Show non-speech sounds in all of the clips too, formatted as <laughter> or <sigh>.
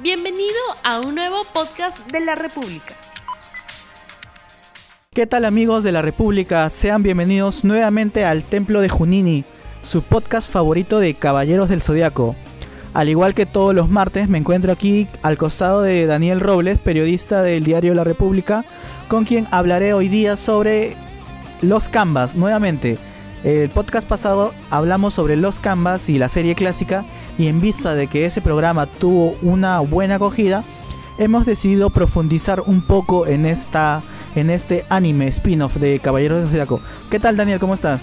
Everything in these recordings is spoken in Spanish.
Bienvenido a un nuevo podcast de la República. ¿Qué tal amigos de la República? Sean bienvenidos nuevamente al Templo de Junini, su podcast favorito de Caballeros del Zodiaco. Al igual que todos los martes, me encuentro aquí al costado de Daniel Robles, periodista del diario La República, con quien hablaré hoy día sobre los Canvas, nuevamente. El podcast pasado hablamos sobre los Canvas y la serie clásica y en vista de que ese programa tuvo una buena acogida, hemos decidido profundizar un poco en esta en este anime spin-off de Caballeros del Zodiaco. ¿Qué tal Daniel? ¿Cómo estás?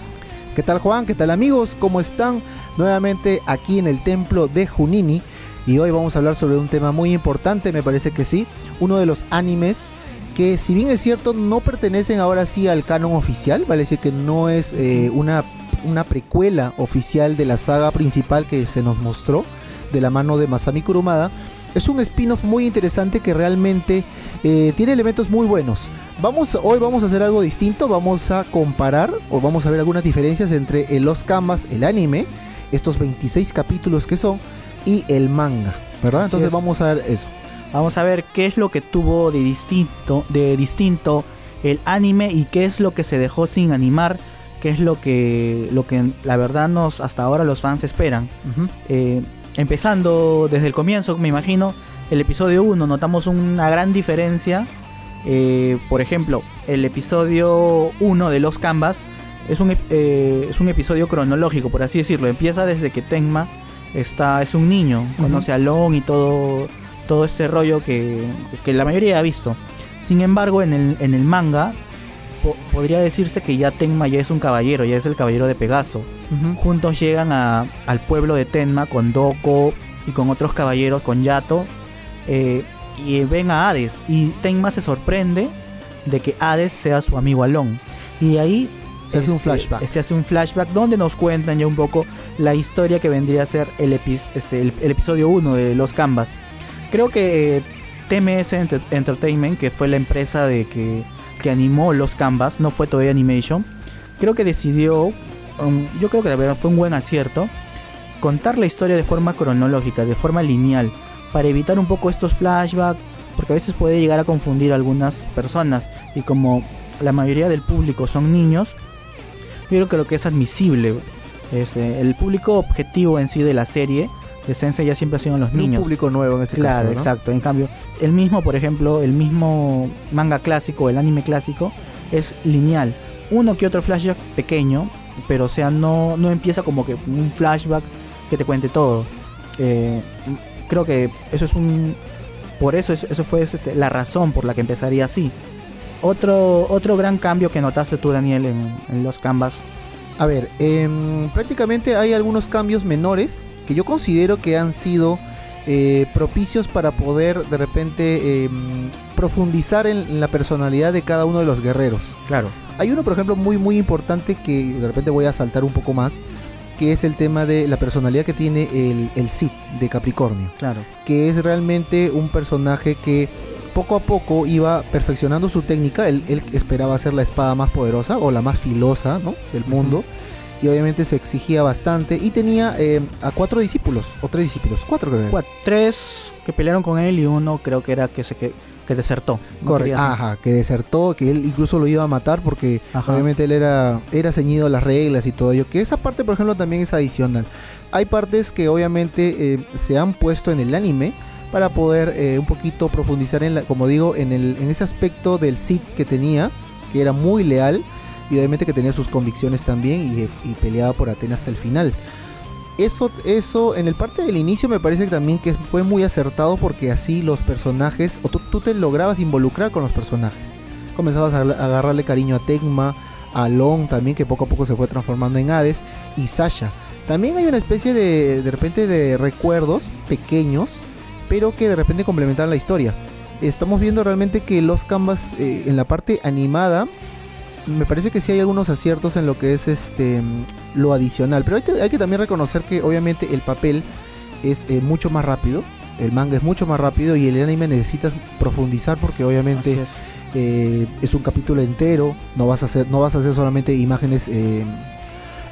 ¿Qué tal Juan? ¿Qué tal amigos? ¿Cómo están? Nuevamente aquí en el templo de Junini y hoy vamos a hablar sobre un tema muy importante, me parece que sí, uno de los animes que si bien es cierto no pertenecen ahora sí al canon oficial, vale decir que no es eh, una, una precuela oficial de la saga principal que se nos mostró de la mano de Masami Kurumada, es un spin-off muy interesante que realmente eh, tiene elementos muy buenos. Vamos, hoy vamos a hacer algo distinto, vamos a comparar o vamos a ver algunas diferencias entre el Los Canvas, el anime, estos 26 capítulos que son, y el manga, ¿verdad? Así Entonces es. vamos a ver eso. Vamos a ver qué es lo que tuvo de distinto, de distinto el anime y qué es lo que se dejó sin animar, qué es lo que, lo que la verdad nos hasta ahora los fans esperan. Eh, empezando desde el comienzo, me imagino, el episodio 1 notamos una gran diferencia. Eh, por ejemplo, el episodio 1 de Los Canvas es un, eh, es un episodio cronológico, por así decirlo. Empieza desde que Tenma está, es un niño, conoce a Long y todo, todo este rollo que, que la mayoría ha visto. Sin embargo, en el, en el manga po- podría decirse que ya Tenma ya es un caballero, ya es el caballero de Pegaso. Juntos llegan a- al pueblo de Tenma con Doko y con otros caballeros, con Yato, eh, y ven a Hades. Y Tenma se sorprende de que Hades sea su amigo Alon. Y ahí Se hace un este, flashback. Se hace un flashback donde nos cuentan ya un poco la historia que vendría a ser el, epis- este, el, el episodio 1 de Los Canvas. Creo que TMS Enter- Entertainment, que fue la empresa de que, que animó Los Canvas, no fue Toei Animation, creo que decidió, um, yo creo que la verdad fue un buen acierto, contar la historia de forma cronológica, de forma lineal, para evitar un poco estos flashbacks, porque a veces puede llegar a confundir a algunas personas, y como la mayoría del público son niños, yo creo que lo que es admisible, este, el público objetivo en sí de la serie de Sensei ya siempre han sido los Y un niños. público nuevo en este Claro, caso. ¿no? exacto. En cambio, el mismo, por ejemplo, el mismo manga clásico, el anime clásico, es lineal. Uno que otro flashback pequeño, pero o sea, no, no empieza como que un flashback que te cuente todo. Eh, creo que eso es un... Por eso, es- eso fue la razón por la que empezaría así. Otro, otro gran cambio que notaste tú, Daniel, en, en los canvas. A ver, em, prácticamente hay algunos cambios menores que yo considero que han sido eh, propicios para poder de repente em, profundizar en, en la personalidad de cada uno de los guerreros. Claro. Hay uno, por ejemplo, muy muy importante que de repente voy a saltar un poco más, que es el tema de la personalidad que tiene el, el Sith de Capricornio, Claro. que es realmente un personaje que poco a poco iba perfeccionando su técnica, él, él esperaba ser la espada más poderosa o la más filosa ¿no? del mundo. Y obviamente se exigía bastante. Y tenía eh, a cuatro discípulos, o tres discípulos, cuatro creo. Cuatro- tres que pelearon con él y uno creo que era que se que, que desertó. No Correcto. Ajá, que desertó, que él incluso lo iba a matar porque Ajá. obviamente él era, era ceñido a las reglas y todo ello. Que esa parte, por ejemplo, también es adicional. Hay partes que obviamente eh, se han puesto en el anime para poder eh, un poquito profundizar en la, como digo, en, el, en ese aspecto del Sith que tenía, que era muy leal y obviamente que tenía sus convicciones también y, peleaba por Atena hasta el final. Eso, eso en el parte del inicio me parece también que fue muy acertado porque así los personajes, o tú, te lograbas involucrar con los personajes. Comenzabas a, agarrarle cariño a Tecma, a Long también, que poco a poco se fue transformando en Hades, y Sasha. También hay una especie de, de repente, de recuerdos pequeños, pero que de repente complementaban la historia. Estamos viendo realmente que los canvas eh, en la parte animada me parece que sí hay algunos aciertos en lo que es este lo adicional. Pero hay que, hay que también reconocer que obviamente el papel es eh, mucho más rápido. El manga es mucho más rápido y el anime necesitas profundizar porque obviamente es. eh, es un capítulo entero. No vas a hacer, no vas a hacer solamente imágenes eh,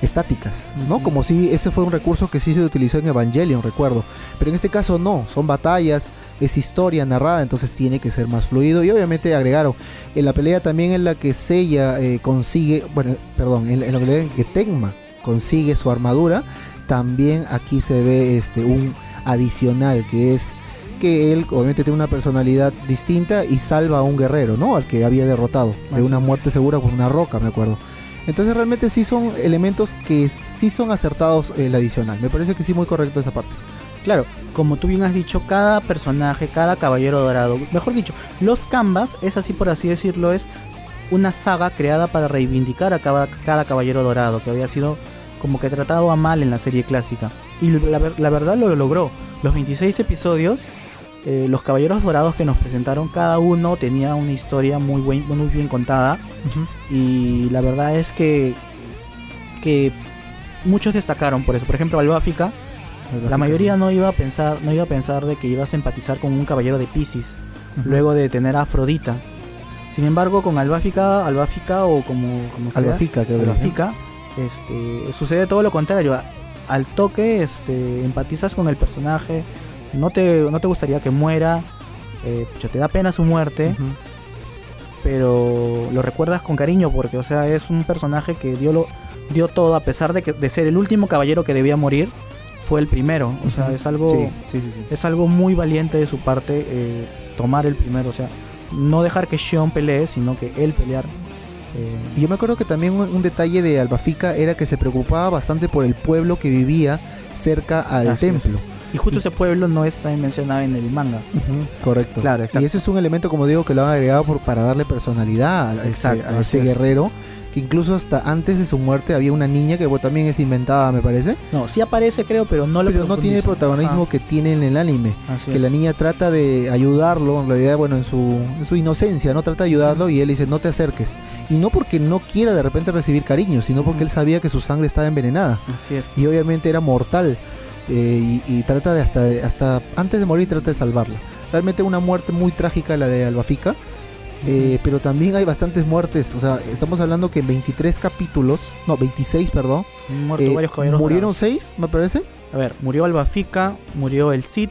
estáticas, ¿no? Como si ese fue un recurso que sí se utilizó en Evangelion, recuerdo. Pero en este caso no, son batallas, es historia narrada, entonces tiene que ser más fluido. Y obviamente agregaron en la pelea también en la que Seiya eh, consigue, bueno, perdón, en, la pelea en que Tenma consigue su armadura, también aquí se ve este un adicional que es que él obviamente tiene una personalidad distinta y salva a un guerrero, ¿no? Al que había derrotado de una muerte segura con una roca, me acuerdo. Entonces realmente sí son elementos que sí son acertados el adicional. Me parece que sí muy correcto esa parte. Claro, como tú bien has dicho, cada personaje, cada caballero dorado, mejor dicho, los Canvas, es así por así decirlo, es una saga creada para reivindicar a cada, cada caballero dorado, que había sido como que tratado a mal en la serie clásica. Y la, la verdad lo logró. Los 26 episodios eh, los Caballeros Dorados que nos presentaron, cada uno tenía una historia muy, muy bien contada. Y la verdad es que, que muchos destacaron por eso. Por ejemplo, Albáfica, la mayoría no iba a pensar, no iba a pensar de que ibas a empatizar con un caballero de Pisces, luego de tener a Afrodita. Sin embargo, con Albáfica, Albáfica o como, como Albafica, creo Albafica, este, sucede todo lo contrario. Al toque, este, empatizas con el personaje, no te, no te gustaría que muera, eh, te da pena su muerte, pero lo recuerdas con cariño porque, o sea, es un personaje que dio, lo, dio todo, a pesar de, que, de ser el último caballero que debía morir, fue el primero. O sea, es algo, es algo muy valiente de su parte eh, tomar el primero, o sea, no dejar que Shion pelee, sino que él pelear. Eh. Y yo me acuerdo que también un, detalle de Albafica era que se preocupaba bastante por el pueblo que vivía cerca al templo. Y justo ese pueblo no está mencionado en el manga. correcto. Claro, Y ese es un elemento, como digo, que lo han agregado por, para darle personalidad a, ese, guerrero. Que incluso hasta antes de su muerte había una niña que también es inventada, me parece. No, sí aparece, creo, pero no lo Pero no tiene el protagonismo que tiene en el anime. que la niña trata de ayudarlo, en realidad, bueno, en su, su inocencia, ¿no? Trata de ayudarlo y él dice, no te acerques. Y no porque no quiera de repente recibir cariño, sino porque él sabía que su sangre estaba envenenada. Así es. Y obviamente era mortal. Eh, y, trata de hasta, hasta antes de morir trata de salvarla. Realmente una muerte muy trágica la de Albafica. Eh, pero también hay bastantes muertes, o sea, estamos hablando que en 23 capítulos, no, 26, perdón, eh, murieron 6, me parece. A ver, murió Albafica, murió el Cid,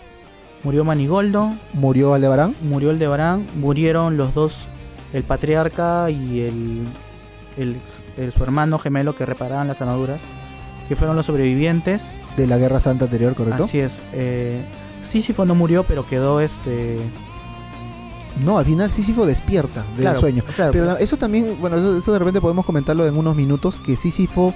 murió Manigoldo, murió Aldebarán, murió Aldebarán, murieron los dos, el patriarca y el, el, su hermano gemelo que reparaban las armaduras, que fueron los sobrevivientes de la Guerra Santa anterior, ¿correcto? Así es. Eh, Sísifo no murió, pero quedó este... No, al final Sísifo despierta del sueño. pero eso también, bueno, eso, de repente podemos comentarlo en unos minutos, que Sísifo,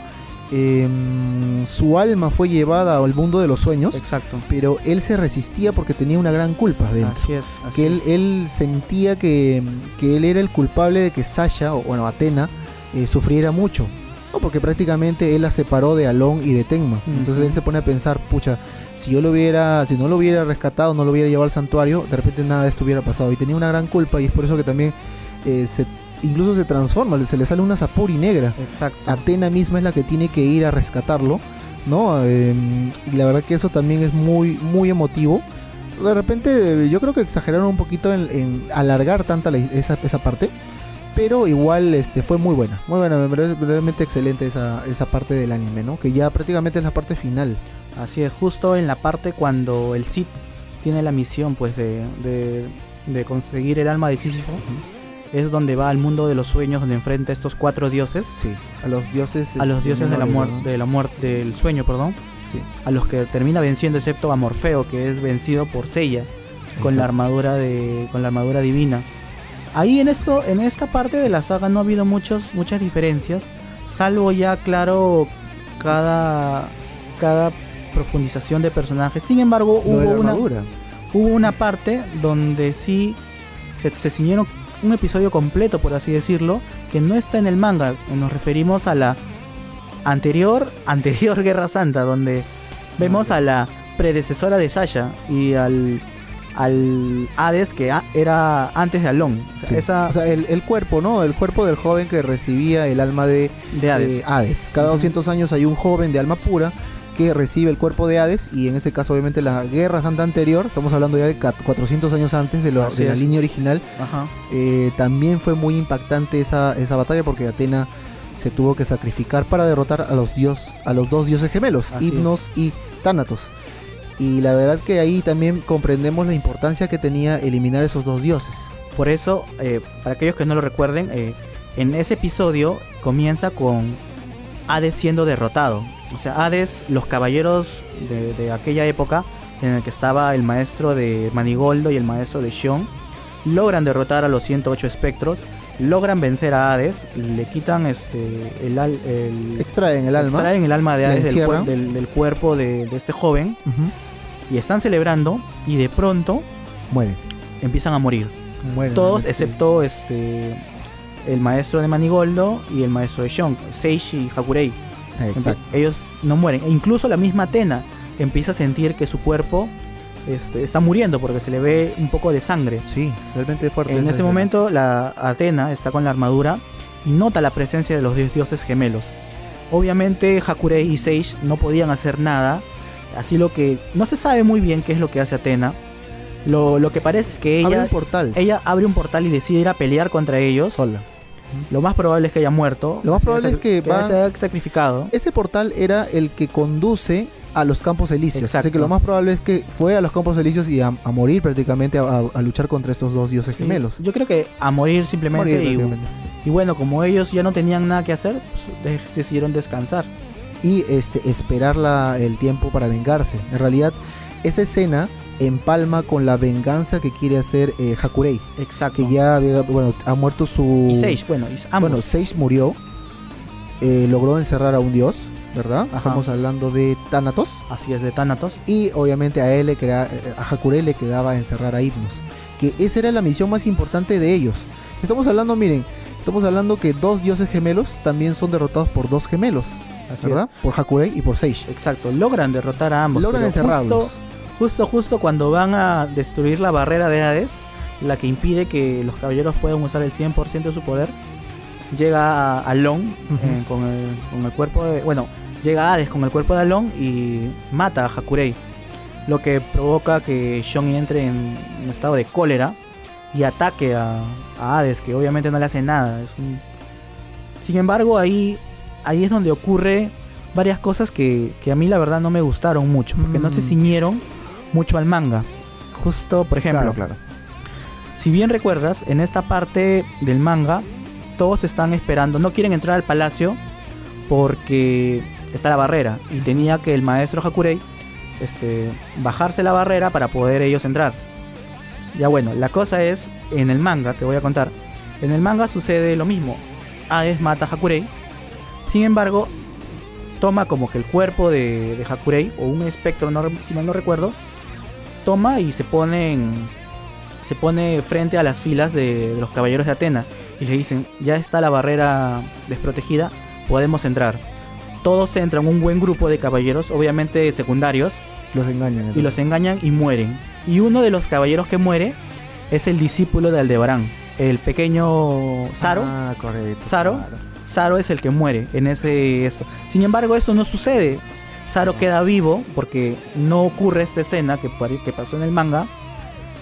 em, su alma fue llevada al mundo de los sueños. Exacto. Pero él se resistía porque tenía una gran culpa dentro. Así es. que él, él, sentía que, que, él era el culpable de que Sasha, o bueno, Atena, eh, sufriera mucho porque prácticamente él la separó de Alon y de Tenma. Entonces él se pone a pensar, pucha, si yo lo hubiera, si no lo hubiera rescatado, no lo hubiera llevado al santuario, de repente nada de esto hubiera pasado. Y tenía una gran culpa y es por eso que también eh, se, incluso se transforma, se le sale una sapuri negra. Exacto. Atena misma es la que tiene que ir a rescatarlo, ¿no? Em, y la verdad que eso también es muy, muy emotivo. De repente yo creo que exageraron un poquito en, alargar tanta esa, esa parte pero igual este fue muy buena, muy buena, me parece realmente excelente esa, esa parte del anime, ¿no? Que ya prácticamente es la parte final. Así es, justo en la parte cuando el Sith tiene la misión pues de, de, conseguir el alma de Sísifo. Es donde va al mundo de los sueños, donde enfrenta a estos cuatro dioses. Sí, a los dioses. A los dioses de la, muerte de la muerte, del sueño, perdón. Sí. A los que termina venciendo, excepto a Morfeo, que es vencido por Seiya, con la armadura de, con la armadura divina. Ahí en esto, en esta parte de la saga no ha habido muchos, muchas diferencias, salvo ya claro cada, cada profundización de personajes. Sin embargo, hubo una, hubo una parte donde sí se, se ciñeron un episodio completo, por así decirlo, que no está en el manga. Nos referimos a la anterior, <laughs> anterior Guerra Santa, donde vemos a la predecesora de Sasha y al al Hades que era antes de Alon. O sea, el, cuerpo, ¿no? El cuerpo del joven que recibía el alma de, Hades. Cada 200 años hay un joven de alma pura que recibe el cuerpo de Hades y en ese caso obviamente la guerra santa anterior, estamos hablando ya de 400 años antes de, de la línea original, eh, también fue muy impactante esa, esa batalla porque Atena se tuvo que sacrificar para derrotar a los, dios, a los dos dioses gemelos, Así Hipnos y Thanatos. Y la verdad que ahí también comprendemos la importancia que tenía eliminar esos dos dioses. Por eso, eh, para aquellos que no lo recuerden, eh, en ese episodio comienza con Hades siendo derrotado. O sea, Hades, los caballeros de, de aquella época, en el que estaba el maestro de Manigoldo y el maestro de Shion, logran derrotar a los 108 espectros, logran vencer a Hades, le quitan este el, al- el- Extraen el alma. extraen el alma de Hades del, del- del cuerpo de, de este joven. Y están celebrando y de pronto Mueren. empiezan a morir. Mueren. Todos Sí. excepto este el maestro de Manigoldo y el maestro de Shion, Seishi y Hakurei. Exacto. Ellos no mueren. E incluso la misma Atena empieza a sentir que su cuerpo este, está muriendo porque se le ve un poco de sangre. Sí, realmente fuerte. En ese escena. momento la Atena está con la armadura y nota la presencia de los dios- dioses gemelos. Obviamente Hakurei y Seish no podían hacer nada, así lo que no se sabe muy bien qué es lo que hace Atena. Lo, lo que parece es que Abre ella, un portal. ella abre un portal y decide ir a pelear contra ellos. sola. Lo más probable es que haya muerto. Lo más probable es que va- se haya sacrificado. Ese portal era el que conduce a los campos elíseos. Así que lo más probable es que fue a los campos elíseos y a, a morir prácticamente, a, a- a luchar contra estos dos dioses Sí, gemelos. Yo creo que a morir simplemente Morir y- y, bueno, como ellos ya no tenían nada que hacer, pues, de- decidieron descansar. Y este, esperar la- el tiempo para vengarse. En realidad, esa escena empalma con la venganza que quiere hacer eh, Hakurei. Exacto. Que ya había- bueno, ha muerto su... y Sage, bueno, y ambos. Bueno, Sage murió. eh, logró encerrar a un dios, ¿verdad? Ajá. Estamos hablando de Thanatos. Así es, de Thanatos. Y obviamente a él le queda, a Hakurei le quedaba encerrar a Hypnos. Que esa era la misión más importante de ellos. Estamos hablando, miren, estamos hablando que dos dioses gemelos también son derrotados por dos gemelos, Así ¿verdad? Por Hakurei y por Sage. Exacto, logran derrotar a ambos. Logran encerrarlos. Justo, justo, justo cuando van a destruir la barrera de Hades, la que impide que los caballeros puedan usar el 100% de su poder, llega a Alon Ujú. eh, con, el, con el cuerpo de... Bueno, llega Hades con el cuerpo de Alon y mata a Hakurei. Lo que provoca que Shon entre en un estado de cólera y ataque a, a Hades, que obviamente no le hace nada. Es un- Sin embargo, ahí, ahí es donde ocurre varias cosas que, que a mí la verdad no me gustaron mucho, porque no se Mm. ciñeron mucho al manga. Justo, por ejemplo, claro. si bien recuerdas, en esta parte del manga, todos están esperando, no quieren entrar al palacio porque está la barrera y tenía que el maestro Hakurei este, bajarse la barrera para poder ellos entrar. Ya bueno, la cosa es, en el manga, te voy a contar, en el manga sucede lo mismo. Hades mata a Hakurei, sin embargo, toma como que el cuerpo de, de Hakurei, o un espectro, no, si mal no recuerdo, toma y se pone en- se pone frente a las filas de, de los caballeros de Atena y le dicen, ya está la barrera desprotegida, podemos entrar. Todos entran, un buen grupo de caballeros, obviamente secundarios, Los engañan. y los engañan y mueren. Y uno de los caballeros que muere es el discípulo de Aldebarán, el pequeño Saro. Ah, correcto. Saro. Saro es el que muere en ese esto. Sin embargo, esto no sucede. Saro queda vivo porque no ocurre esta escena que, que pasó en el manga.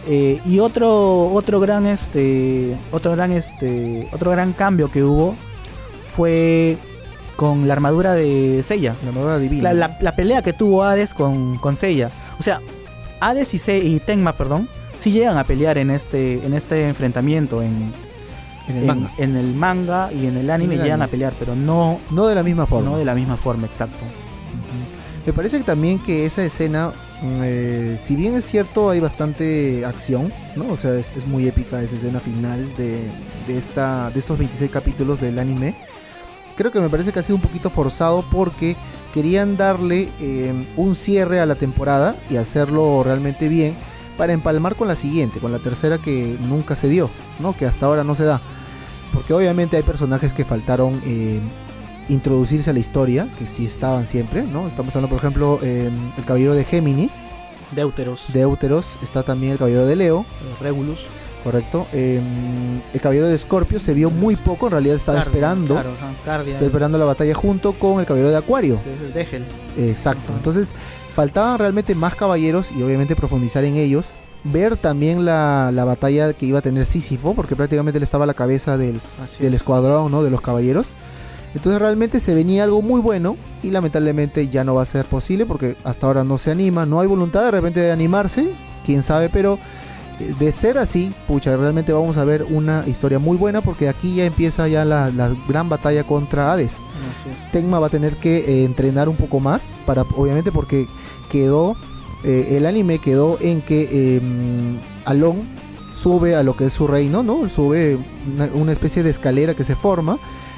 Eh, y otro otro gran este otro gran este otro gran cambio que hubo fue con la armadura de Seiya. La armadura divina. La, la- la pelea que tuvo Hades con, con Seiya. O sea, Hades y, Se- y Tenma, perdón, sí llegan a pelear en este, en este enfrentamiento. En, en el en- manga. en el manga y en el anime En el llegan anime. a pelear, pero no, No de la misma forma. no de la misma forma, exacto. Me parece que también que esa escena, mm, eh, si bien es cierto, hay bastante acción, ¿no? O sea, es, es muy épica esa escena final de, de, esta, de estos 26 capítulos del anime. Creo que me parece que ha sido un poquito forzado porque querían darle eh, un cierre a la temporada y hacerlo realmente bien para empalmar con la siguiente, con la tercera que nunca se dio, ¿no? Que hasta ahora no se da. Porque obviamente hay personajes que faltaron eh, introducirse a la historia, que sí estaban siempre, ¿no? Estamos hablando, por ejemplo, eh, el caballero de Géminis, Deuteros, de Euteros, está también el caballero de Leo, eh, Regulus. correcto. Eh, el caballero de Escorpio se vio muy poco, en realidad estaba Cardia, esperando, claro, Cardia, está esperando la batalla junto con el caballero de Acuario. Degel. Exacto. Ajá. Entonces, faltaban realmente más caballeros y obviamente profundizar en ellos. Ver también la, la batalla que iba a tener Sísifo, porque prácticamente él estaba a la cabeza del, escuadrón, ¿no? De los caballeros. Entonces realmente se venía algo muy bueno y lamentablemente ya no va a ser posible porque hasta ahora no se anima, no hay voluntad de repente de animarse, quién sabe, pero de ser así, pucha, realmente vamos a ver una historia muy buena porque aquí ya empieza ya la, la gran batalla contra Hades. Tenma va a tener que eh, entrenar un poco más para obviamente porque quedó eh, el anime quedó en que eh, Alon sube a lo que es su reino, ¿no? Sube una, una especie de escalera que se forma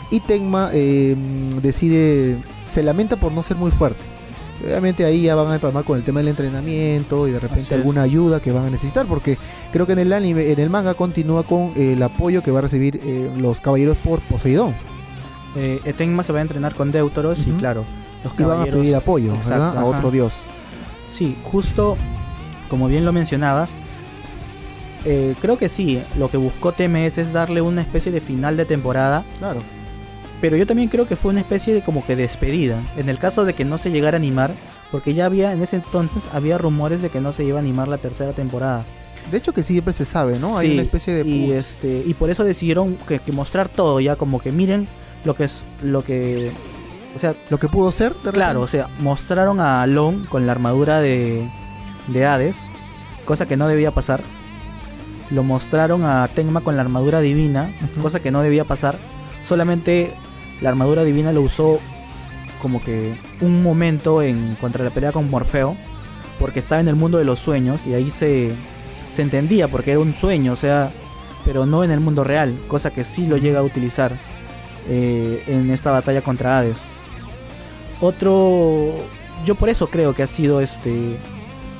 y Tenma eh, decide se lamenta por no ser muy fuerte. Obviamente ahí ya van a empalmar con el tema del entrenamiento y de repente alguna ayuda que van a necesitar porque creo que en el anime, en el manga continúa con eh, el apoyo que va a recibir eh, los caballeros por Poseidón. Eh, Etenma se va a entrenar con Deuteros y claro, los Y van a caballeros- pedir apoyo, Exacto, ¿verdad? A otro dios. Sí, justo como bien lo mencionabas, eh, creo que sí, lo que buscó TMS es darle una especie de final de temporada, Claro. Pero yo también creo que fue una especie de como que despedida, en el caso de que no se llegara a animar, porque ya había en ese entonces había rumores de que no se iba a animar la tercera temporada. De hecho que siempre se sabe, ¿no? Hay una especie de... y este y por eso decidieron que, que mostrar todo ya como que miren lo que es lo que o sea Lo que pudo ser, de Claro, o sea, mostraron a Alon con la armadura de, de Hades, cosa que no debía pasar. Lo mostraron a Tenma con la armadura divina, cosa que no debía pasar. Solamente la armadura divina lo usó como que un momento en contra la pelea con Morfeo, porque estaba en el mundo de los sueños y ahí se, se entendía porque era un sueño, o sea, pero no en el mundo real, cosa que sí lo llega a utilizar eh, en esta batalla contra Hades. Otro, yo por eso creo que ha sido este,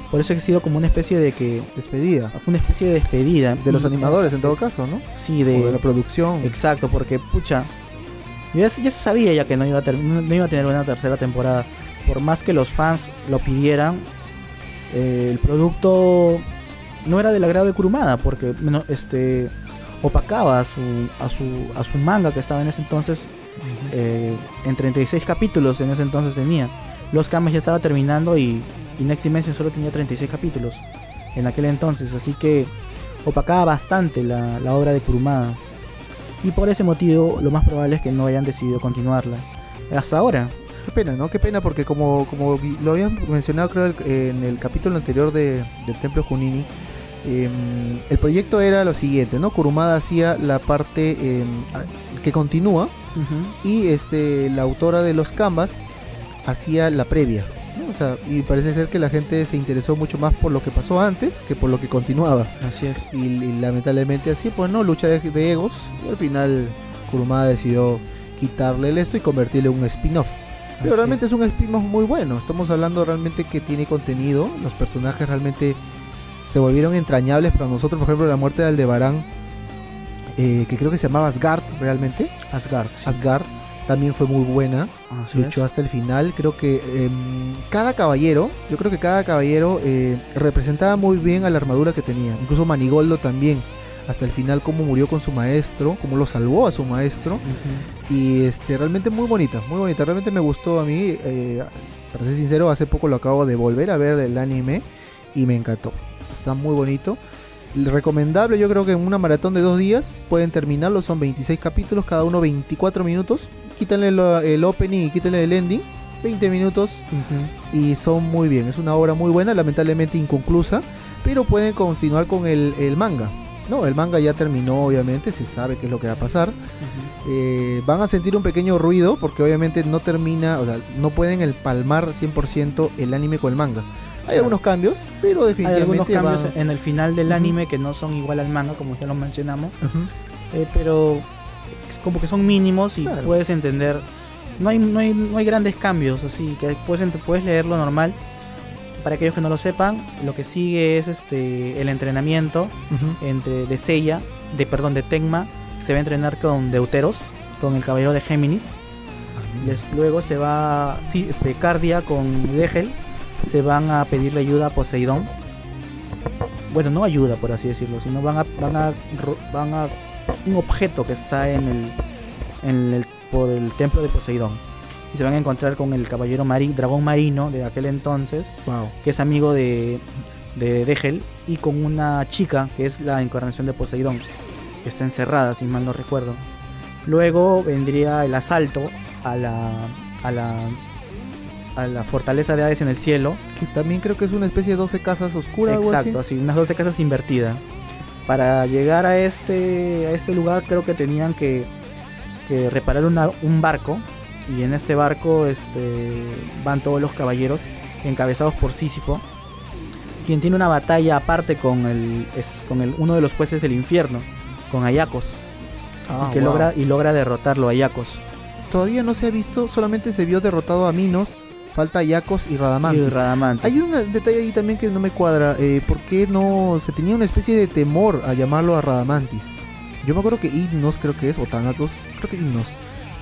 por eso ha sido como una especie de que, Despedida. una especie de despedida De los Y- animadores en todo caso, ¿no? Sí, O de la de, producción. exacto, porque pucha, ya, se- ya se sabía ya que no iba a no, iba a tener una tercera temporada, por más que los fans lo pidieran, eh, el producto no era del agrado de Kurumada, porque no, este opacaba a su, a su a su manga que estaba en ese entonces eh, en 36 capítulos en ese entonces tenía. Los Kames ya estaba terminando y, y Next Dimension solo tenía 36 capítulos en aquel entonces, así que opacaba bastante la, la obra de Kurumada. Y por ese motivo lo más probable es que no hayan decidido continuarla. Hasta ahora. Qué pena, ¿no? Qué pena porque como, como lo habían mencionado creo en el capítulo anterior de, del Templo Junini, em, el proyecto era lo siguiente, ¿no? Kurumada hacía la parte em, que continúa y este la autora de los canvas hacía la previa. ¿No? O sea, y parece ser que la gente se interesó mucho más por lo que pasó antes que por lo que continuaba. Así es. Y, y lamentablemente así, pues no, lucha de, de egos. Y al final Kurumada decidió quitarle el esto y convertirle en un spin-off. Pero Así realmente es un spin-off muy bueno. Estamos hablando realmente que tiene contenido. Los personajes realmente se volvieron entrañables para nosotros. Por ejemplo, la muerte de Aldebarán, eh, que creo que se llamaba Asgard realmente. Asgard. sí. Asgard también fue muy buena. Así Luchó es. hasta el final. Creo que em, cada caballero, yo creo que cada caballero eh, representaba muy bien a la armadura que tenía. Incluso Manigoldo también. Hasta el final, cómo murió con su maestro, cómo lo salvó a su maestro. Y este, realmente muy bonita, muy bonita. Realmente me gustó a mí. eh, para ser sincero, hace poco lo acabo de volver a ver el anime y me encantó. Está muy bonito. Recomendable, yo creo que en una maratón de dos días pueden terminarlo. Son 26 capítulos, cada uno 24 minutos. Quítenle lo- el opening y quítenle el ending. 20 minutos y son muy bien. Es una obra muy buena, lamentablemente inconclusa, pero pueden continuar con el, el manga. No, el manga ya terminó, obviamente, se sabe qué es lo que va a pasar. Eh, van a sentir un pequeño ruido porque obviamente no termina, o sea, no pueden palmar 100% el anime con el manga. Hay Claro. algunos cambios, pero Hay definitivamente algunos cambios van- en el final del anime que no son igual al manga, como ya lo mencionamos. Eh, pero como que son mínimos y Claro. puedes entender. No hay, no, hay, no hay grandes cambios, así que puedes, puedes leerlo normal. Para aquellos que no lo sepan, lo que sigue es este el entrenamiento Ujú. entre de Seiya, de perdón, de Tenma, se va a entrenar con Deuteros, con el caballero de Géminis. Les- luego se va sí, este Cardia con Degel, se van a pedirle ayuda a Poseidón. Bueno, no ayuda por así decirlo, sino van a van a van a un objeto que está en el en el por el templo de Poseidón. Y se van a encontrar con el caballero mari- dragón marino de aquel entonces, Wow. que es amigo de de Degel y con una chica que es la encarnación de Poseidón, que está encerrada, si mal no recuerdo. Luego vendría el asalto a la, a la, a la fortaleza de Hades en el cielo. Que también creo que es una especie de 12 casas oscuras. algo Exacto, así. así, unas 12 casas invertidas. Para llegar a este, a este lugar creo que tenían que, que reparar una- un barco. Y en este barco este, van todos los caballeros encabezados por Sísifo. Quien tiene una batalla aparte con, el, es, con el, uno de los jueces del infierno, con Ayacos. Ah, y, que wow. logra, y logra derrotarlo a Ayacos. Todavía no se ha visto, solamente se vio derrotado a Minos, falta Yacos y Radamantis. Y Radamantis. Hay un detalle ahí también que no me cuadra. Eh, ¿Por qué no se tenía una especie de temor a llamarlo a Radamantis? Yo me acuerdo que Himnos, creo que es, o Thanatos, creo que Himnos,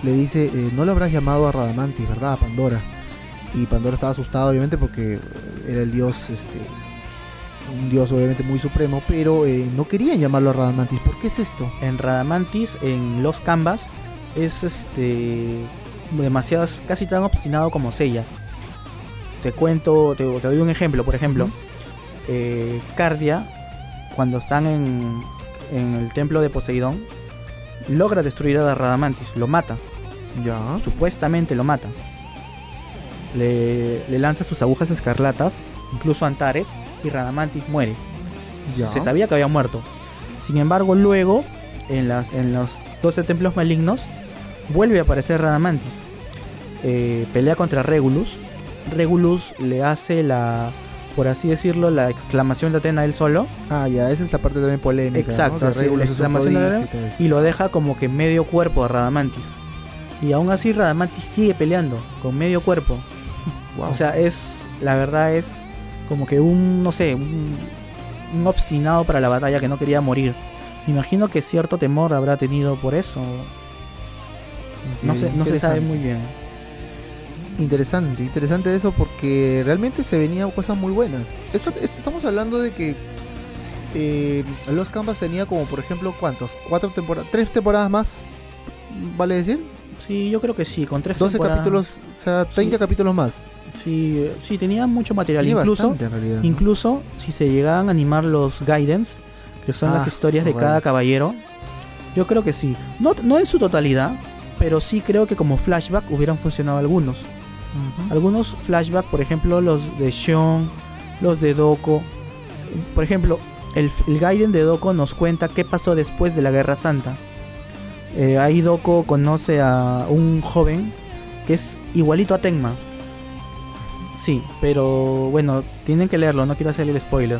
le dice, eh, no lo habrás llamado a Radamantis, ¿verdad? A Pandora. Y Pandora estaba asustado, obviamente, porque eh, era el dios, este, un dios obviamente muy supremo, pero eh, no querían llamarlo a Radamantis. ¿Por qué es esto? en Radamantis, en los Canvas, es este demasiado, casi tan obstinado como Seiya. Te cuento, te, te doy un ejemplo, por ejemplo, eh, Cardia, cuando están en, en el templo de Poseidón, logra destruir a Radamantis, lo mata, Ya. supuestamente lo mata. Le, le lanza sus agujas escarlatas, incluso Antares, y Radamantis muere. Ya. Se sabía que había muerto. Sin embargo, luego, en, las, en los 12 templos malignos, vuelve a aparecer Radamantis. Eh, pelea contra Regulus. Regulus le hace la, por así decirlo, la exclamación de Atena él solo. Ah, ya, esa es la parte también polémica. Exacto, ¿no? Sí, la exclamación de prodigio Atena y lo deja como que medio cuerpo a Radamantis. Y aún así Radamantis sigue peleando con medio cuerpo. <laughs> Wow. O sea, es, la verdad es como que un, no sé, un, un obstinado para la batalla que no quería morir. Me imagino que cierto temor habrá tenido por eso. No sé, no se sabe muy bien. Interesante, interesante eso porque realmente se venían cosas muy buenas. Esto, esto- estamos hablando de que eh, Los Canvas tenía como, por ejemplo, ¿cuántos? ¿Cuatro temporadas? ¿Tres temporadas más? ¿Vale decir? Sí, yo creo que sí, con tres 12 temporadas- capítulos, o sea, 30 Sí. capítulos más. Sí, sí, tenía mucho material. Tiene incluso, bastante, en realidad, ¿no? incluso si se llegaban a animar los guidance, que son Ah, las historias de bueno. cada caballero, yo creo que sí. No, no en su totalidad, pero sí creo que como flashback hubieran funcionado algunos. Algunos flashbacks, por ejemplo, los de Shion, los de Doko. Por ejemplo, el, el Gaiden de Doko nos cuenta qué pasó después de la Guerra Santa. Eh, ahí Doko conoce a un joven que es igualito a Tenma. Sí, pero bueno, tienen que leerlo, no quiero hacerle el spoiler.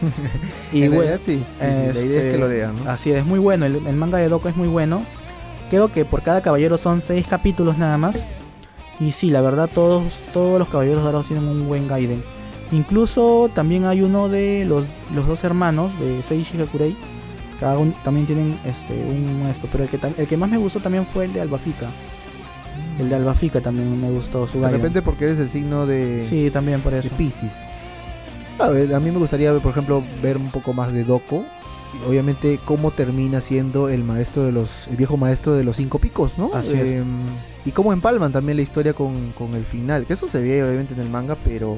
<laughs> y en bueno, sí, sí, la idea es este, que lo lean. ¿no? Así es, muy bueno. El, el manga de Doko es muy bueno. Creo que por cada caballero son seis capítulos nada más. Y sí, la verdad, todos, todos los caballeros dorados tienen un buen Gaiden. Incluso también hay uno de los, los dos hermanos de Seishi Hakurei. Cada uno también tienen este, un esto. Pero el que, el que más me gustó también fue el de Albafica. El de Albafica también me gustó su De Gaiden. repente porque eres el signo de, Sí, también por de eso. Pisces. A, ver, a mí me gustaría, ver, por ejemplo, ver un poco más de Doko. Obviamente cómo termina siendo el maestro de los, el viejo maestro de los cinco picos, ¿no? Así es. Em, Y cómo empalman también la historia con, con el final. Que eso se ve obviamente en el manga, pero,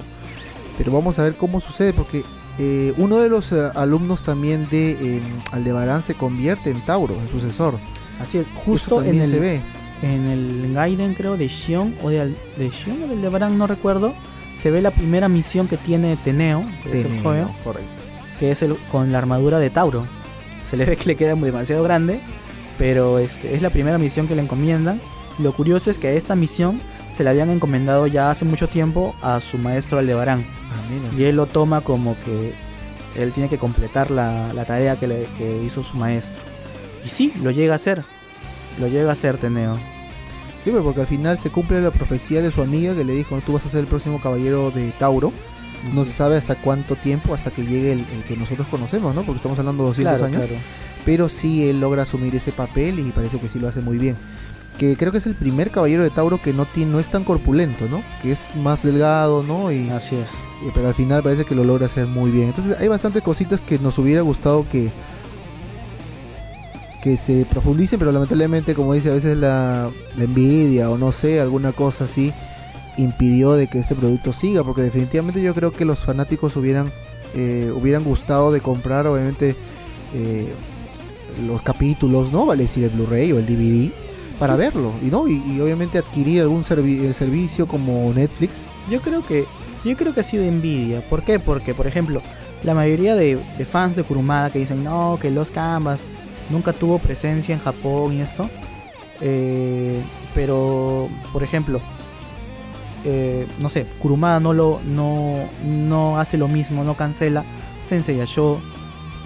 pero vamos a ver cómo sucede porque eh, uno de los eh, alumnos también de em, Aldebarán se convierte en Tauro, en sucesor. Así es, justo en el, se ve. en el Gaiden creo de Shion o de, Al- de Shion o del de Baran, no recuerdo, se ve la primera misión que tiene Teneo, que es el joven, correcto. Que es el con la armadura de Tauro. Se le ve que le queda demasiado grande, pero este, es la primera misión que le encomiendan. Lo curioso es que a esta misión se la habían encomendado ya hace mucho tiempo a su maestro Aldebarán. Ah. Y él lo toma como que él tiene que completar la, la tarea que, le, que hizo su maestro. Y sí, lo llega a hacer. Lo llega a hacer Teneo. Sí, pero porque al final se cumple la profecía de su amiga que le dijo, tú vas a ser el próximo caballero de Tauro. No se sabe hasta cuánto tiempo, hasta que llegue el, el que nosotros conocemos, ¿no? Porque estamos hablando de 200 Claro, años. claro. Pero sí, él logra asumir ese papel y parece que sí lo hace muy bien. Que creo que es el primer caballero de Tauro que no, tiene, no es tan corpulento, ¿no? Que es más delgado, ¿no? Y, Así es. y- pero al final parece que lo logra hacer muy bien. Entonces hay bastantes cositas que nos hubiera gustado que que se profundicen, pero lamentablemente, como dice, a veces la, la envidia o no sé, alguna cosa así impidió de que este producto siga, porque definitivamente yo creo que los fanáticos hubieran eh, hubieran gustado de comprar, obviamente, eh, los capítulos, ¿no? Vale decir el Blu-ray o el DVD, para verlo y no y, y obviamente adquirir algún servi- el servicio como Netflix. Yo creo que yo creo que ha sido envidia. ¿Por qué? Porque, por ejemplo, la mayoría de, de fans de Kurumada que dicen no, que los Canvas nunca tuvo presencia en Japón y esto. eh, pero, por ejemplo, eh, no sé, Kurumada no lo no, no hace lo mismo, no cancela Sensei Yasho,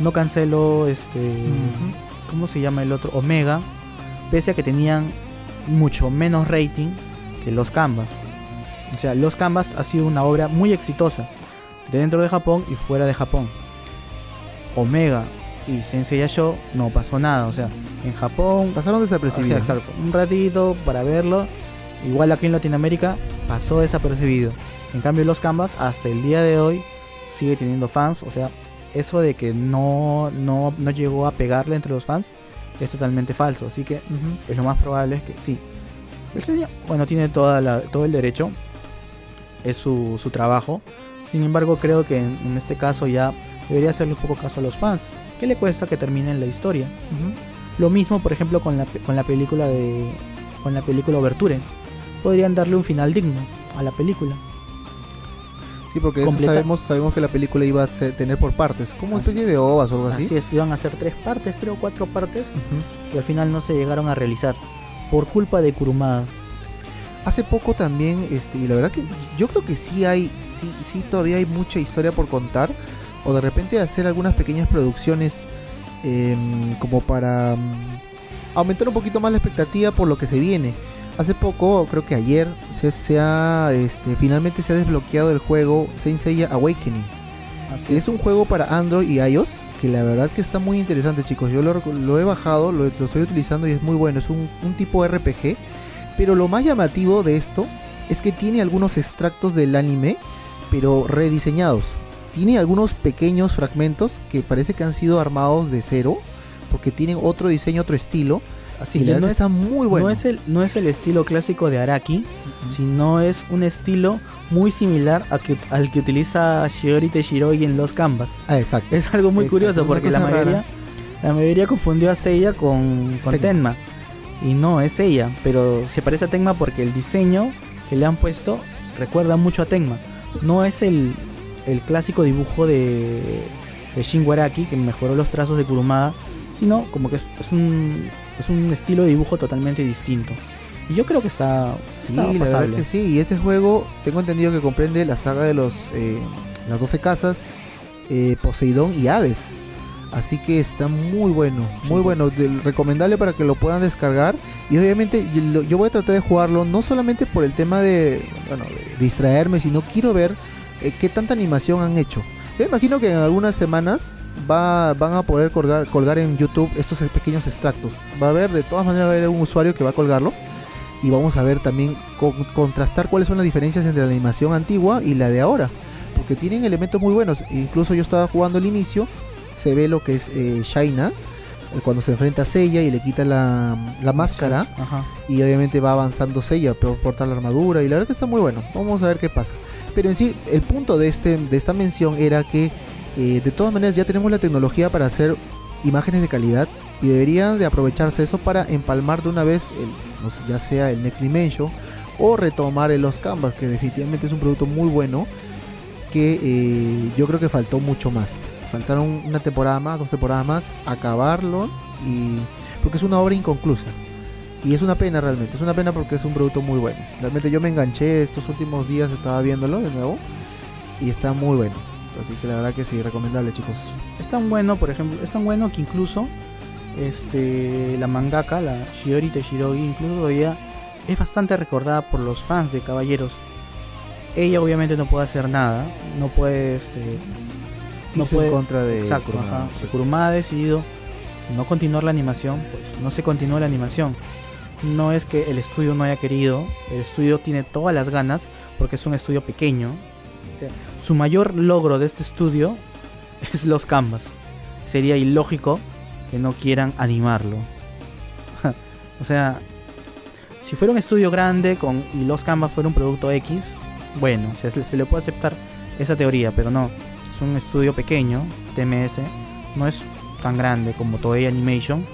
no canceló este ¿cómo se llama el otro? Omega, pese a que tenían mucho menos rating que los Canvas. O sea, Los Canvas ha sido una obra muy exitosa dentro de Japón y fuera de Japón. Omega y Sensei Yasho no pasó nada, o sea, en Japón Pasaron desapercibidos. Ajá, exacto, un ratito para verlo. Igual aquí en Latinoamérica pasó desapercibido. En cambio, los Canvas hasta el día de hoy sigue teniendo fans. O sea, eso de que no, no, no llegó a pegarle entre los fans es totalmente falso. Así que es lo más probable es que sí. El señor, bueno, tiene toda la- todo el derecho. Es su, su trabajo. Sin embargo, creo que en, este caso ya debería hacerle un poco caso a los fans. ¿Qué le cuesta que terminen la historia? Lo mismo, por ejemplo, con la, con la película de. con la película Overture. Podrían darle un final digno a la película. Sí, porque eso sabemos, sabemos que la película iba a tener por partes, como una especie de ovas o algo así. Así es, iban a ser tres partes, creo, cuatro partes, que al final no se llegaron a realizar. Por culpa de Kurumada. Hace poco también, este, y la verdad que yo creo que sí hay, sí, sí todavía hay mucha historia por contar, o de repente hacer algunas pequeñas producciones em, como para mm, aumentar un poquito más la expectativa por lo que se viene. Hace poco, creo que ayer, se, se ha, este, finalmente se ha desbloqueado el juego Saint Seiya Awakening. Así es un juego para Android y iOS que la verdad que está muy interesante chicos yo lo, lo he bajado lo, lo estoy utilizando y es muy bueno es un, un tipo RPG pero lo más llamativo de esto es que tiene algunos extractos del anime pero rediseñados tiene algunos pequeños fragmentos que parece que han sido armados de cero porque tienen otro diseño otro estilo Así y la no es, está muy bueno no, es el, no es el estilo clásico de Araki, sino es un estilo muy similar a que, al que utiliza Shiori Teshirogi en los Canvas. ah exacto Es algo muy Exacto, curioso porque la mayoría, rara. la mayoría confundió a Seiya con, con Tenma. Tenma. Y no, es Seiya, pero se parece a Tenma porque el diseño que le han puesto recuerda mucho a Tenma. No es el, el clásico dibujo de, de Shin que mejoró los trazos de Kurumada, sino como que es, es un, es un estilo de dibujo totalmente distinto. Y yo creo que está, Sí, la verdad que sí. Y este juego tengo entendido que comprende la saga de los eh, las 12 casas, eh, Poseidón y Hades. Así que está muy bueno, muy Sí. bueno, del- recomendable para que lo puedan descargar. Y obviamente yo voy a tratar de jugarlo no solamente por el tema de, bueno, de distraerme, sino quiero ver eh, qué tanta animación han hecho. Yo imagino que en algunas semanas va, van a poder colgar, colgar en YouTube estos pequeños extractos. Va a haber, de todas maneras, va a haber un usuario que va a colgarlo y vamos a ver también con- contrastar cuáles son las diferencias entre la animación antigua y la de ahora porque tienen elementos muy buenos incluso yo estaba jugando al inicio se ve lo que es eh, Shaina eh, cuando se enfrenta a Seiya y le quita la, la máscara Ajá. y obviamente va avanzando Seiya por portar la armadura y la verdad que está muy bueno vamos a ver qué pasa pero en sí el punto de este de esta mención era que eh, de todas maneras ya tenemos la tecnología para hacer imágenes de calidad y deberían de aprovecharse eso para empalmar de una vez el, ya sea el Next Dimension o retomar el Los Canvas que definitivamente es un producto muy bueno que eh, yo creo que faltó mucho más faltaron una temporada más dos temporadas más acabarlo y porque es una obra inconclusa y es una pena realmente, es una pena porque es un producto muy bueno. Realmente yo me enganché estos últimos días, estaba viéndolo de nuevo y está muy bueno. Así que la verdad que sí, recomendable chicos. Es tan bueno, por ejemplo, es tan bueno que incluso este la mangaka, la Shiori Teshirogi, incluso todavía es bastante recordada por los fans de Caballeros. Ella obviamente no puede hacer nada, no puede este no puede en contra de Exacto, ajá. sí. Ha decidido no continuar la animación, pues no se continúa la animación. No es que el estudio no haya querido, el estudio tiene todas las ganas porque es un estudio pequeño. Sea, su mayor logro de este estudio <laughs> es los canvas. Sería ilógico que no quieran animarlo. <laughs> o sea, si fuera un estudio grande con, y los canvas fuera un producto X, bueno, o sea, se, se le puede aceptar esa teoría, pero no. Es un estudio pequeño, TMS, no es tan grande como Toei Animation,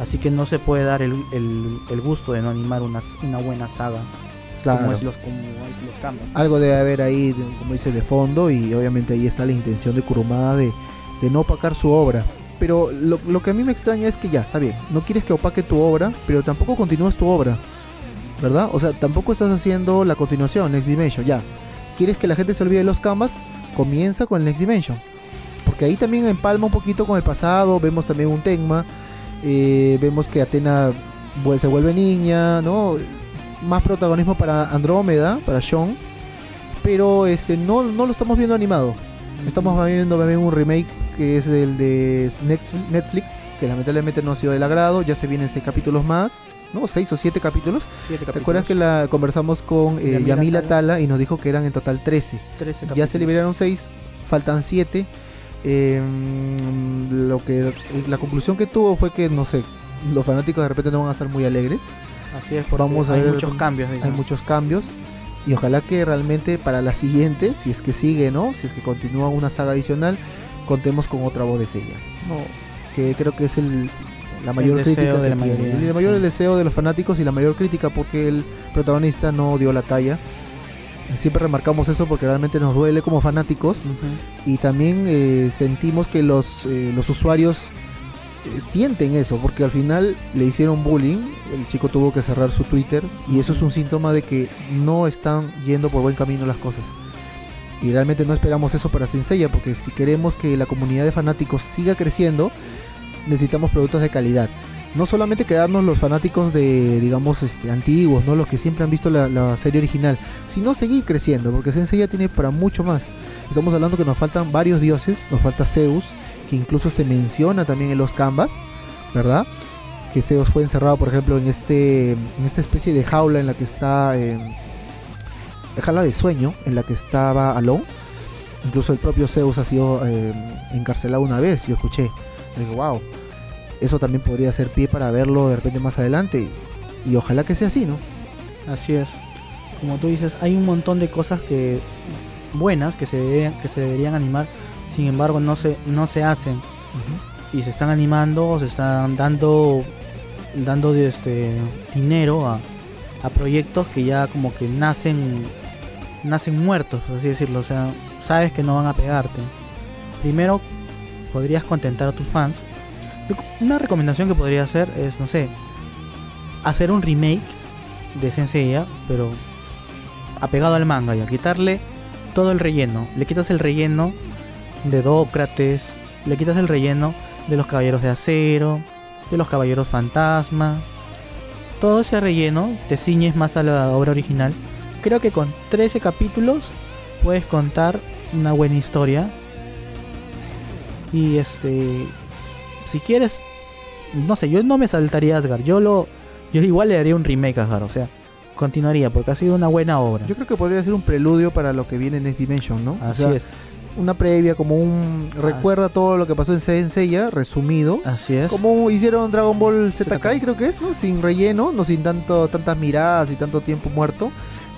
así que no se puede dar el, el- el gusto de no animar una, una buena saga Claro. como es los como es los Canvas. Algo debe haber ahí, como dice, de fondo y obviamente ahí está la intención de Kurumada de, de no opacar su obra. Pero lo, lo que a mí me extraña es que ya, está bien, no quieres que opaque tu obra, pero tampoco continúas tu obra, ¿verdad? O sea, tampoco estás haciendo la continuación, Next Dimension, ya. ¿Quieres que la gente se olvide de los Canvas? Comienza con el Next Dimension. Porque ahí también empalma un poquito con el pasado, vemos también un Tecma, eh, vemos que Atena se vuelve niña, ¿no? Más protagonismo para Andrómeda, para Sean, pero este no, no lo estamos viendo animado. Estamos viendo también un remake que es el de Netflix, que lamentablemente no ha sido del agrado, ya se vienen seis capítulos más, ¿no? Seis o siete capítulos. Siete ¿Te acuerdas que capítulos, la conversamos con eh, Yamila Yamila Tala. Y nos dijo que eran en total 13? 13 Ya se capítulos. liberaron 6, faltan 7. lo que la conclusión que tuvo fue que no sé, los fanáticos de repente no van a estar muy alegres. Así es, porque Vamos a hay ver- muchos cambios. Hay digamos. muchos cambios y ojalá que realmente para la siguiente, si es que sigue, ¿no? Si es que continúa una saga adicional, contemos con otra voz de Seiya. No, que creo que es el la mayor deseo crítica de que la tiene. mayoría, el mayor sí. deseo de los fanáticos y la mayor crítica porque el protagonista no dio la talla. Siempre remarcamos eso porque realmente nos duele como fanáticos Ujú. y también eh, sentimos que los, eh, los usuarios sienten eso, porque al final le hicieron bullying, el chico tuvo que cerrar su Twitter y eso es un síntoma de que no están yendo por buen camino las cosas. Y realmente no esperamos eso para Senseiya, porque si queremos que la comunidad de fanáticos siga creciendo, necesitamos productos de calidad. No solamente quedarnos los fanáticos de, digamos, este, antiguos, ¿no? los que siempre han visto la, la serie original, sino seguir creciendo, porque Senseiya tiene para mucho más. Estamos hablando que nos faltan varios dioses, nos falta Zeus, incluso se menciona también en los canvas, ¿verdad? Que Zeus fue encerrado, por ejemplo, en este en esta especie de jaula en la que está eh, jaula de sueño en la que estaba Alon. Incluso el propio Zeus ha sido eh, encarcelado una vez, yo escuché. Digo, wow, eso también podría ser pie para verlo de repente más adelante. Y ojalá que sea así, ¿no? Así es. Como tú dices, hay un montón de cosas que buenas que se que se deberían animar, sin embargo no se no se hacen y se están animando o se están dando dando de este dinero a, a proyectos que ya como que nacen nacen muertos, por así decirlo, o sea, sabes que no van a pegarte. Primero podrías contentar a tus fans. Una recomendación que podría hacer es, no sé, hacer un remake de Senseiya, pero apegado al manga ya, quitarle todo el relleno. Le quitas el relleno de Dócrates, le quitas el relleno de los caballeros de acero, de los caballeros fantasma. Todo ese relleno te ciñes más a la obra original. Creo que con 13 capítulos puedes contar una buena historia. Y este si quieres no sé, yo no me saltaría Asgard. Yo lo yo igual le daría un remake a Asgard, o sea, continuaría porque ha sido una buena obra. Yo creo que podría ser un preludio para lo que viene en Next Dimension, ¿no? O Así sea, es. Una previa, como un... Recuerda todo lo que pasó en Seiya, resumido. Así es. Como hicieron Dragon Ball Z ZK. Kai, creo que es, ¿no? Sin relleno, no sin tanto tantas miradas y tanto tiempo muerto.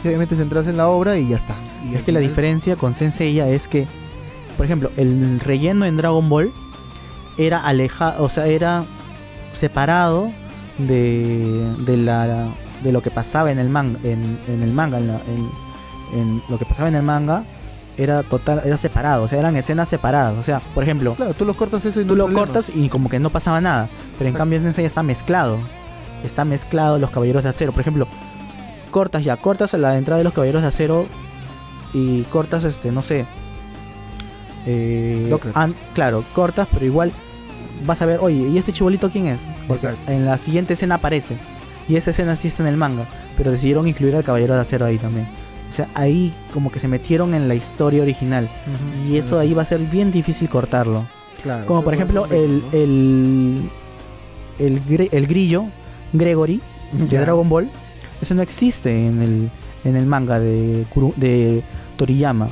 Obviamente centrarse en la obra y ya está. Y Es que la diferencia con Senseiya es que, por ejemplo, el relleno en Dragon Ball era alejado, o sea, era separado de, de la de lo que pasaba en el manga, en, en el manga, en, la- en- en lo que pasaba en el manga era total, era separado, o sea, eran escenas separadas, o sea, por ejemplo, Claro, tú los cortas eso y no tú hay lo problema. cortas y como que no pasaba nada. Pero en cambio en Sensei está mezclado. Está mezclado los caballeros de acero. Por ejemplo, cortas ya, cortas a la entrada de los caballeros de acero y cortas este, no sé. eh, claro, cortas, pero igual vas a ver, oye, ¿y este chibolito quién es? Porque Exacto. en la siguiente escena aparece. Y esa escena sí está en el manga. Pero decidieron incluir al caballero de acero ahí también. O sea, ahí como que se metieron en la historia original. Y eso ahí va a ser bien difícil cortarlo. Claro. Como por ejemplo el, ¿no? el, el, el grillo, Gregory, de. Dragon Ball. Eso no existe en el, en el manga de, Kuru- de Toriyama.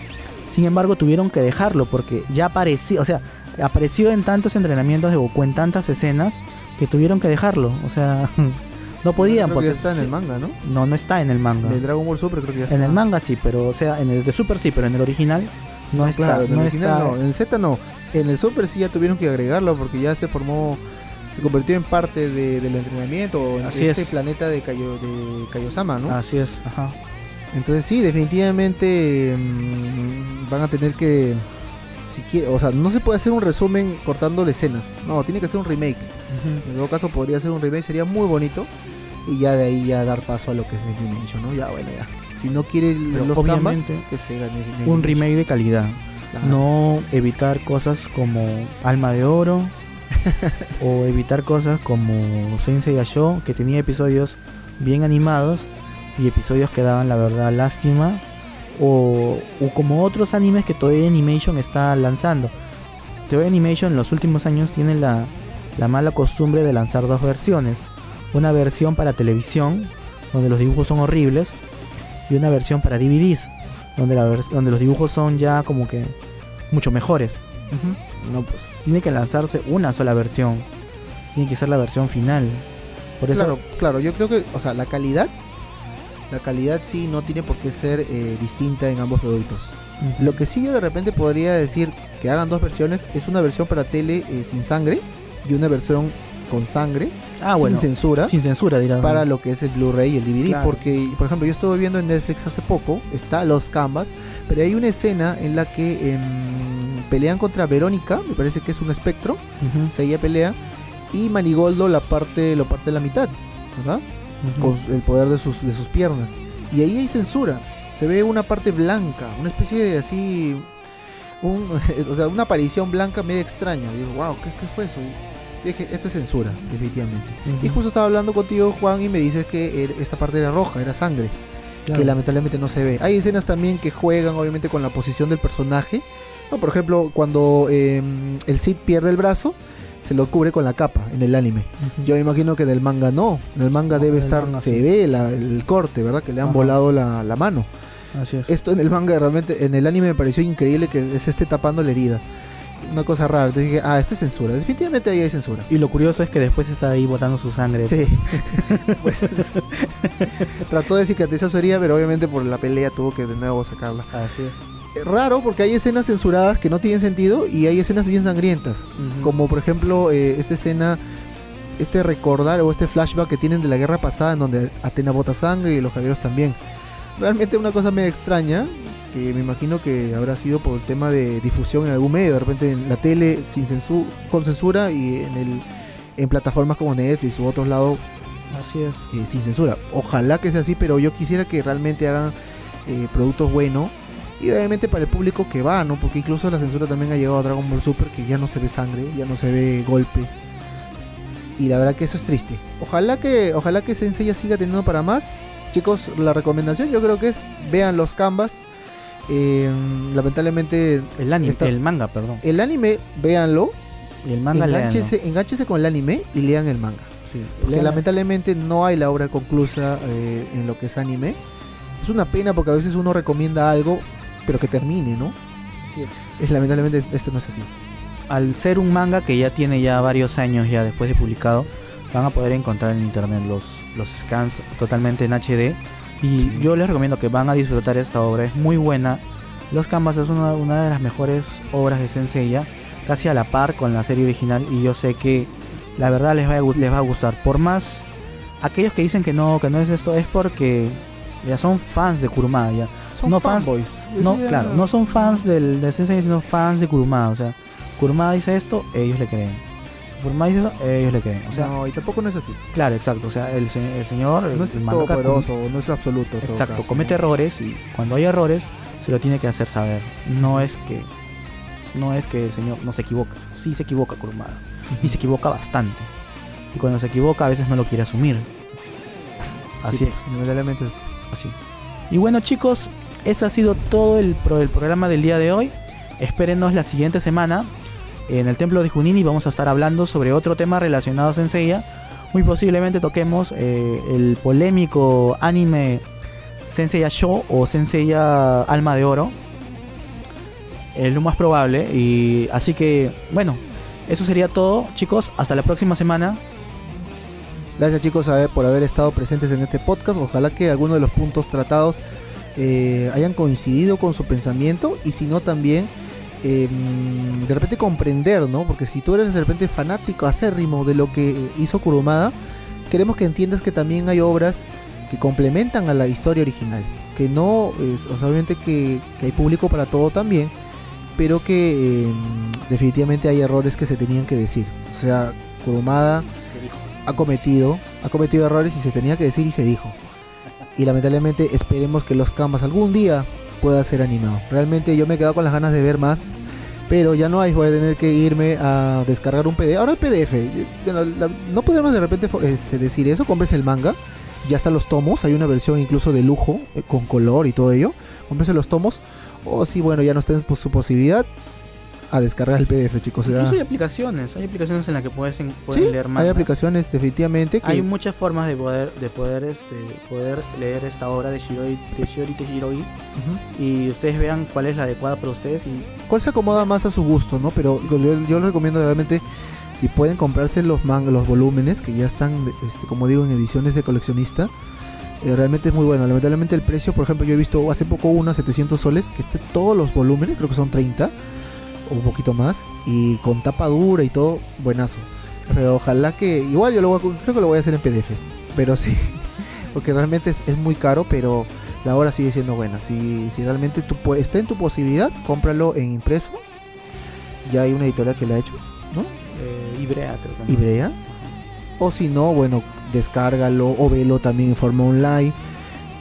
Sin embargo, tuvieron que dejarlo porque ya apareció, o sea, apareció en tantos entrenamientos de Goku, en tantas escenas, que tuvieron que dejarlo. O sea, <laughs> no podían Creo que porque ya está en el manga, ¿no? no, no está en el manga. De Dragon Ball Super creo que ya está. En el manga sí, pero o sea, en el de Super sí, pero en el original No, está, claro, en el no original está- no, en el Z no. En el Super sí ya tuvieron que agregarlo porque ya se formó, se convirtió en parte de- del entrenamiento en Así este es. planeta de, Kaio, de Kaiosama, ¿no? Así es, ajá. Entonces sí, definitivamente mm, van a tener que, si quiere, o sea, no se puede hacer un resumen cortándole escenas, no, tiene que ser un remake. En todo caso podría ser un remake, sería muy bonito y ya de ahí ya dar paso a lo que es Next Dimension, ¿no? Ya bueno, ya. Si no quiere Pero los obviamente, que se gane Next Un Dimension. remake de calidad. Claro. No evitar cosas como Alma de Oro <laughs> o evitar cosas como Sensei Show que tenía episodios bien animados y episodios que daban la verdad lástima o, o como otros animes que Toei Animation está lanzando. Toei Animation en los últimos años tiene la, la mala costumbre de lanzar dos versiones. Una versión para televisión, donde los dibujos son horribles, y una versión para DVDs, donde, la donde los dibujos son ya como que mucho mejores. No, pues tiene que lanzarse una sola versión. Tiene que ser la versión final. Por eso, Claro, claro, yo creo que, o sea, la calidad, la calidad sí no tiene por qué ser eh, distinta en ambos productos. Lo que sí yo de repente podría decir que hagan dos versiones es una versión para tele eh, sin sangre y una versión con sangre, ah, bueno, sin censura. sin censura dirá. para lo que es el Blu-ray y el DVD. Claro. Porque, por ejemplo, yo estuve viendo en Netflix hace poco, está Los Canvas, pero hay una escena en la que em, pelean contra Verónica, me parece que es un espectro, se ella pelea, y Manigoldo la parte, lo parte de la mitad, ¿verdad? Con el poder de sus, de sus piernas. Y ahí hay censura. Se ve una parte blanca, una especie de así. Un, <laughs> o sea, una aparición blanca medio extraña. Digo, wow, ¿qué, qué fue eso? Y dije, esto es censura, definitivamente. Y Ujú. justo estaba hablando contigo, Juan, y me dices que er- esta parte era roja, era sangre, Claro. que lamentablemente no se ve. Hay escenas también que juegan, obviamente, con la posición del personaje. No, por ejemplo, cuando em, el Cid pierde el brazo, se lo cubre con la capa en el anime. Yo me imagino que del manga no. En el manga No, debe en el estar, manga se sí. ve la- el corte, ¿verdad? Que le han Ajá. volado la, la mano. Así es. Esto en el manga realmente, en el anime me pareció increíble que se esté tapando la herida. Una cosa rara. Entonces dije, ah, esto es censura. Definitivamente ahí hay censura. Y lo curioso es que después está ahí botando su sangre. Sí. <laughs> Pues, trató de cicatrizar su herida, pero obviamente por la pelea tuvo que de nuevo sacarla. Así es. Eh, Raro porque hay escenas censuradas que no tienen sentido y hay escenas bien sangrientas. Ujú. Como por ejemplo eh, esta escena, este recordar o este flashback que tienen de la guerra pasada en donde Atena bota sangre y los caballeros también. Realmente una cosa medio extraña, que me imagino que habrá sido por el tema de difusión en algún medio, de repente en la tele sin censu- con censura y en el en plataformas como Netflix u otros lados Así es. eh, sin censura. Ojalá que sea así, pero yo quisiera que realmente hagan eh, productos buenos y obviamente para el público que va, ¿no? Porque incluso la censura también ha llegado a Dragon Ball Super, que ya no se ve sangre, ya no se ve golpes. Y la verdad que eso es triste. Ojalá que, ojalá que Sensei ya siga teniendo para más. Chicos, la recomendación yo creo que es vean los canvas. Eh, lamentablemente El anime, Está- el manga, perdón. el anime, véanlo, Y el manga léanlo. engánchese, engánchese con el anime y lean el manga. Sí, Porque lamentablemente no hay la obra conclusa eh, en lo que es anime. Es una pena porque a veces uno recomienda algo, pero que termine, ¿no? Sí. Es, lamentablemente esto no es así. al ser un manga que ya tiene ya varios años ya después de publicado, van a poder encontrar en internet los, los scans totalmente en HD. Y yo les recomiendo que van a disfrutar esta obra, es muy buena. Los Canvas es una, una de las mejores obras de Senseiya, casi a la par con la serie original. Y yo sé que la verdad les va a, les va a gustar. Por más aquellos que dicen que no, que no es esto, es porque ya son fans de Kurumada. Ya. Son No fans- fanboys. No, claro, no son fans del, de Sensei, sino fans de Kurumada. O sea, Kurumada dice esto, ellos le creen. Kurumada dice eso, ellos le creen. O sea, no, y tampoco no es así. claro, exacto. O sea, el, el señor, No es el todopoderoso, no es absoluto. todo exacto, caso, comete ¿no? errores y cuando hay errores se lo tiene que hacer saber. No es que no es que el señor no se equivoca, sí se equivoca Kurumada y se equivoca bastante. Y cuando se equivoca a veces no lo quiere asumir. Así Sí, es. lamentablemente es así. Así. Y bueno chicos, ese ha sido todo el, pro- el programa del día de hoy. Espérenos la siguiente semana. En el templo de Junini vamos a estar hablando sobre otro tema relacionado a Senseiya. Muy posiblemente toquemos eh, el polémico anime Senseiya Show o Senseiya Alma de Oro. Es lo más probable. Y así que, bueno, eso sería todo, chicos. Hasta la próxima semana. Gracias chicos a ver, por haber estado presentes en este podcast. Ojalá que alguno de los puntos tratados eh, hayan coincidido con su pensamiento y si no también em, de repente comprender, ¿no? Porque si tú eres de repente fanático acérrimo de lo que hizo Kurumada, queremos que entiendas que también hay obras que complementan a la historia original, que no, es, o sea, obviamente que, que hay público para todo también, pero que em, definitivamente hay errores que se tenían que decir. O sea, Kurumada ha cometido, ha cometido errores y se tenía que decir y se dijo. Y lamentablemente esperemos que los Canvas algún día pueda ser animado. Realmente yo me he quedado con las ganas de ver más, pero ya no hay, voy a tener que irme a descargar un PDF. Ahora el PDF, no podemos de repente este, decir eso, compres el manga, ya están los tomos, hay una versión incluso de lujo, eh, con color y todo ello, cómprese los tomos, o si bueno, ya no está en su posibilidad, a descargar el PDF chicos. o sea, Incluso hay aplicaciones, hay aplicaciones en las que puedes, puedes sí, leer más. hay aplicaciones definitivamente que... Hay muchas formas de poder, de poder, este, poder leer esta obra de Shiroi, de Shiori Teshiroi Ujú. y ustedes vean cuál es la adecuada para ustedes y cuál se acomoda más a su gusto, ¿no? Pero yo, yo les recomiendo realmente si pueden comprarse los man- los volúmenes que ya están, este, como digo, en ediciones de coleccionista. eh, realmente es muy bueno. Lamentablemente el precio, por ejemplo, yo he visto hace poco uno a 700 soles, que esté todos los volúmenes, creo que son 30 o un poquito más, y con tapa dura y todo, buenazo. Pero ojalá que, igual yo lo voy a- creo que lo voy a hacer en PDF, pero sí, <laughs> porque realmente es, es muy caro, pero la obra sigue siendo buena. Si, si realmente tú está en tu posibilidad, cómpralo en impreso. Ya hay una editorial que la ha hecho, ¿no? eh, Ibrea creo que. Ibrea. O si no, bueno, descárgalo o velo también en forma online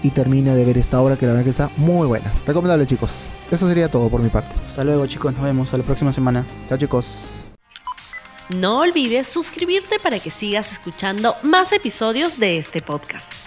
y termina de ver esta obra que la verdad que está muy buena. Recomendable chicos. Eso sería todo por mi parte. Hasta luego chicos, nos vemos a la próxima semana. Chao chicos. No olvides suscribirte para que sigas escuchando más episodios de este podcast.